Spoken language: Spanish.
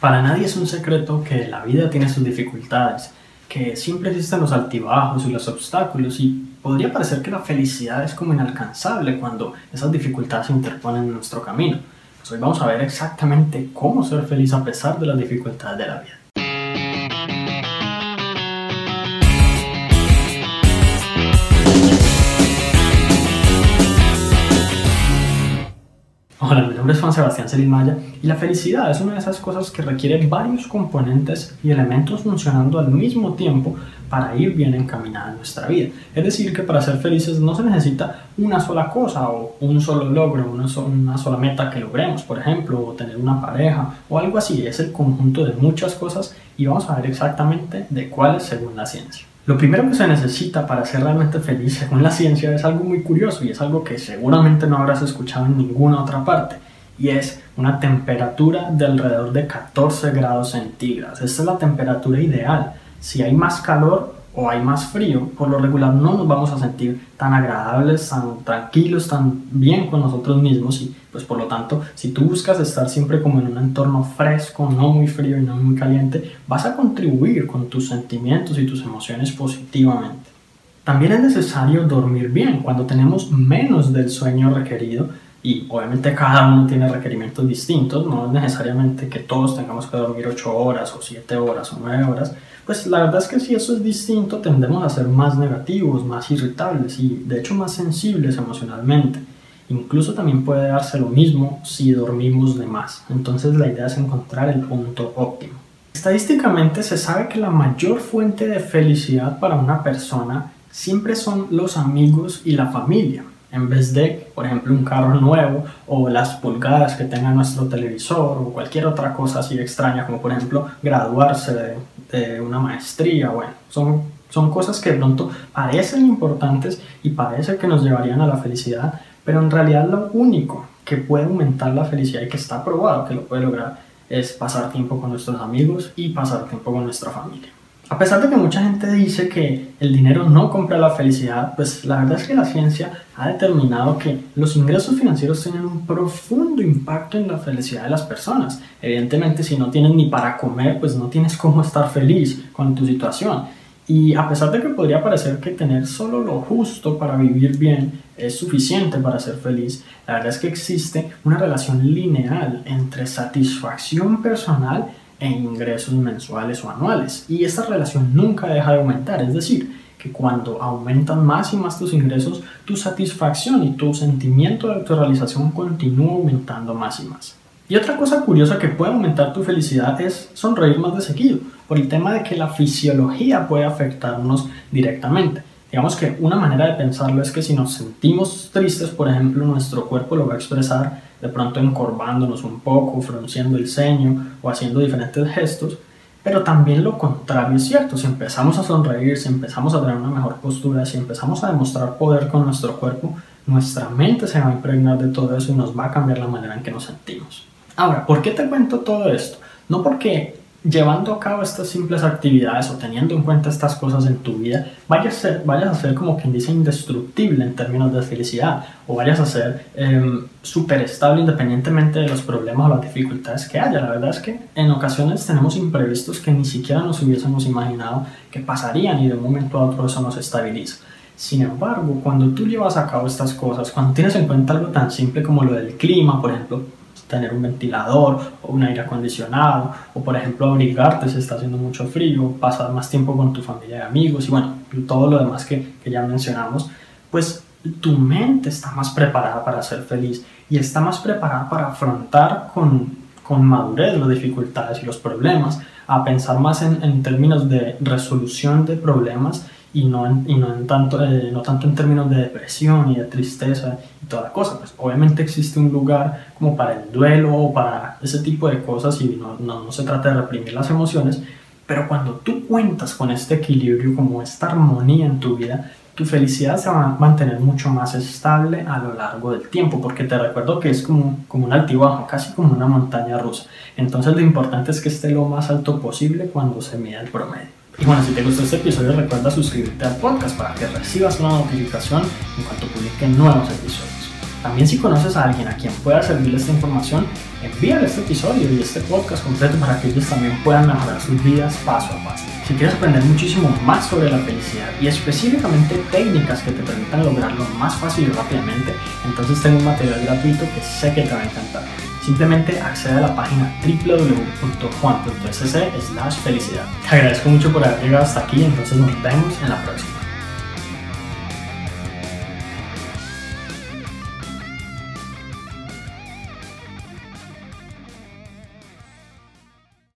Para nadie es un secreto que la vida tiene sus dificultades, que siempre existen los altibajos y los obstáculos y podría parecer que la felicidad es como inalcanzable cuando esas dificultades se interponen en nuestro camino. Pues hoy vamos a ver exactamente cómo ser feliz a pesar de las dificultades de la vida. Hola, mi nombre es Juan Sebastián Celimaya y la felicidad es una de esas cosas que requiere varios componentes y elementos funcionando al mismo tiempo para ir bien encaminada en nuestra vida. Es decir, que para ser felices no se necesita una sola cosa o un solo logro, una, una sola meta que logremos, por ejemplo, o tener una pareja o algo así. Es el conjunto de muchas cosas y vamos a ver exactamente de cuáles según la ciencia. Lo primero que se necesita para ser realmente feliz, según la ciencia, es algo muy curioso y es algo que seguramente no habrás escuchado en ninguna otra parte, y es una temperatura de alrededor de 14 grados centígrados. Esta es la temperatura ideal. Si hay más calor, o hay más frío, por lo regular no nos vamos a sentir tan agradables, tan tranquilos, tan bien con nosotros mismos y pues por lo tanto si tú buscas estar siempre como en un entorno fresco, no muy frío y no muy caliente, vas a contribuir con tus sentimientos y tus emociones positivamente. También es necesario dormir bien cuando tenemos menos del sueño requerido y obviamente cada uno tiene requerimientos distintos, no es necesariamente que todos tengamos que dormir 8 horas o 7 horas o 9 horas, pues la verdad es que si eso es distinto tendemos a ser más negativos, más irritables y de hecho más sensibles emocionalmente. Incluso también puede darse lo mismo si dormimos de más. Entonces la idea es encontrar el punto óptimo. Estadísticamente se sabe que la mayor fuente de felicidad para una persona siempre son los amigos y la familia en vez de, por ejemplo, un carro nuevo o las pulgadas que tenga nuestro televisor o cualquier otra cosa así extraña, como por ejemplo graduarse de, una maestría. Bueno, son, son cosas que de pronto parecen importantes y parece que nos llevarían a la felicidad, pero en realidad lo único que puede aumentar la felicidad y que está probado que lo puede lograr es pasar tiempo con nuestros amigos y pasar tiempo con nuestra familia. A pesar de que mucha gente dice que el dinero no compra la felicidad, pues la verdad es que la ciencia ha determinado que los ingresos financieros tienen un profundo impacto en la felicidad de las personas. Evidentemente, si no tienes ni para comer, pues no tienes cómo estar feliz con tu situación. Y a pesar de que podría parecer que tener solo lo justo para vivir bien es suficiente para ser feliz, la verdad es que existe una relación lineal entre satisfacción personal e ingresos mensuales o anuales. Y esta relación nunca deja de aumentar, es decir, que cuando aumentan más y más tus ingresos, tu satisfacción y tu sentimiento de autorrealización continúa aumentando más y más. Y otra cosa curiosa que puede aumentar tu felicidad es sonreír más de seguido, por el tema de que la fisiología puede afectarnos directamente. Digamos que una manera de pensarlo es que si nos sentimos tristes, por ejemplo, nuestro cuerpo lo va a expresar de pronto encorvándonos un poco, frunciendo el ceño o haciendo diferentes gestos, pero también lo contrario es cierto, si empezamos a sonreír, si empezamos a tener una mejor postura, si empezamos a demostrar poder con nuestro cuerpo, nuestra mente se va a impregnar de todo eso y nos va a cambiar la manera en que nos sentimos. Ahora, ¿por qué te cuento todo esto? No porque llevando a cabo estas simples actividades o teniendo en cuenta estas cosas en tu vida, vayas a ser, vayas a ser como quien dice indestructible en términos de felicidad o vayas a ser eh, súper estable independientemente de los problemas o las dificultades que haya. La verdad es que en ocasiones tenemos imprevistos que ni siquiera nos hubiésemos imaginado que pasarían y de un momento a otro eso nos estabiliza. Sin embargo, cuando tú llevas a cabo estas cosas, cuando tienes en cuenta algo tan simple como lo del clima, por ejemplo, tener un ventilador o un aire acondicionado, o por ejemplo abrigarte si está haciendo mucho frío, pasar más tiempo con tu familia y amigos y bueno, todo lo demás que, que ya mencionamos, pues tu mente está más preparada para ser feliz y está más preparada para afrontar con, con madurez las dificultades y los problemas, a pensar más en, en términos de resolución de problemas y no, en, y no, en tanto, eh, no tanto en términos de depresión y de tristeza y toda la cosa. Pues obviamente existe un lugar como para el duelo o para ese tipo de cosas y no, no, no se trata de reprimir las emociones, pero cuando tú cuentas con este equilibrio, como esta armonía en tu vida, tu felicidad se va a mantener mucho más estable a lo largo del tiempo, porque te recuerdo que es como, como un altibajo, casi como una montaña rusa. Entonces lo importante es que esté lo más alto posible cuando se mida el promedio. Y bueno, si te gustó este episodio, recuerda suscribirte al podcast para que recibas una notificación en cuanto publique nuevos episodios. También si conoces a alguien a quien pueda servirle esta información, envíale este episodio y este podcast completo para que ellos también puedan mejorar sus vidas paso a paso. Si quieres aprender muchísimo más sobre la felicidad y específicamente técnicas que te permitan lograrlo más fácil y rápidamente, entonces tengo un material gratuito que sé que te va a encantar. Simplemente accede a la página www.juan.sc felicidad. Te agradezco mucho por haber llegado hasta aquí, entonces nos vemos en la próxima.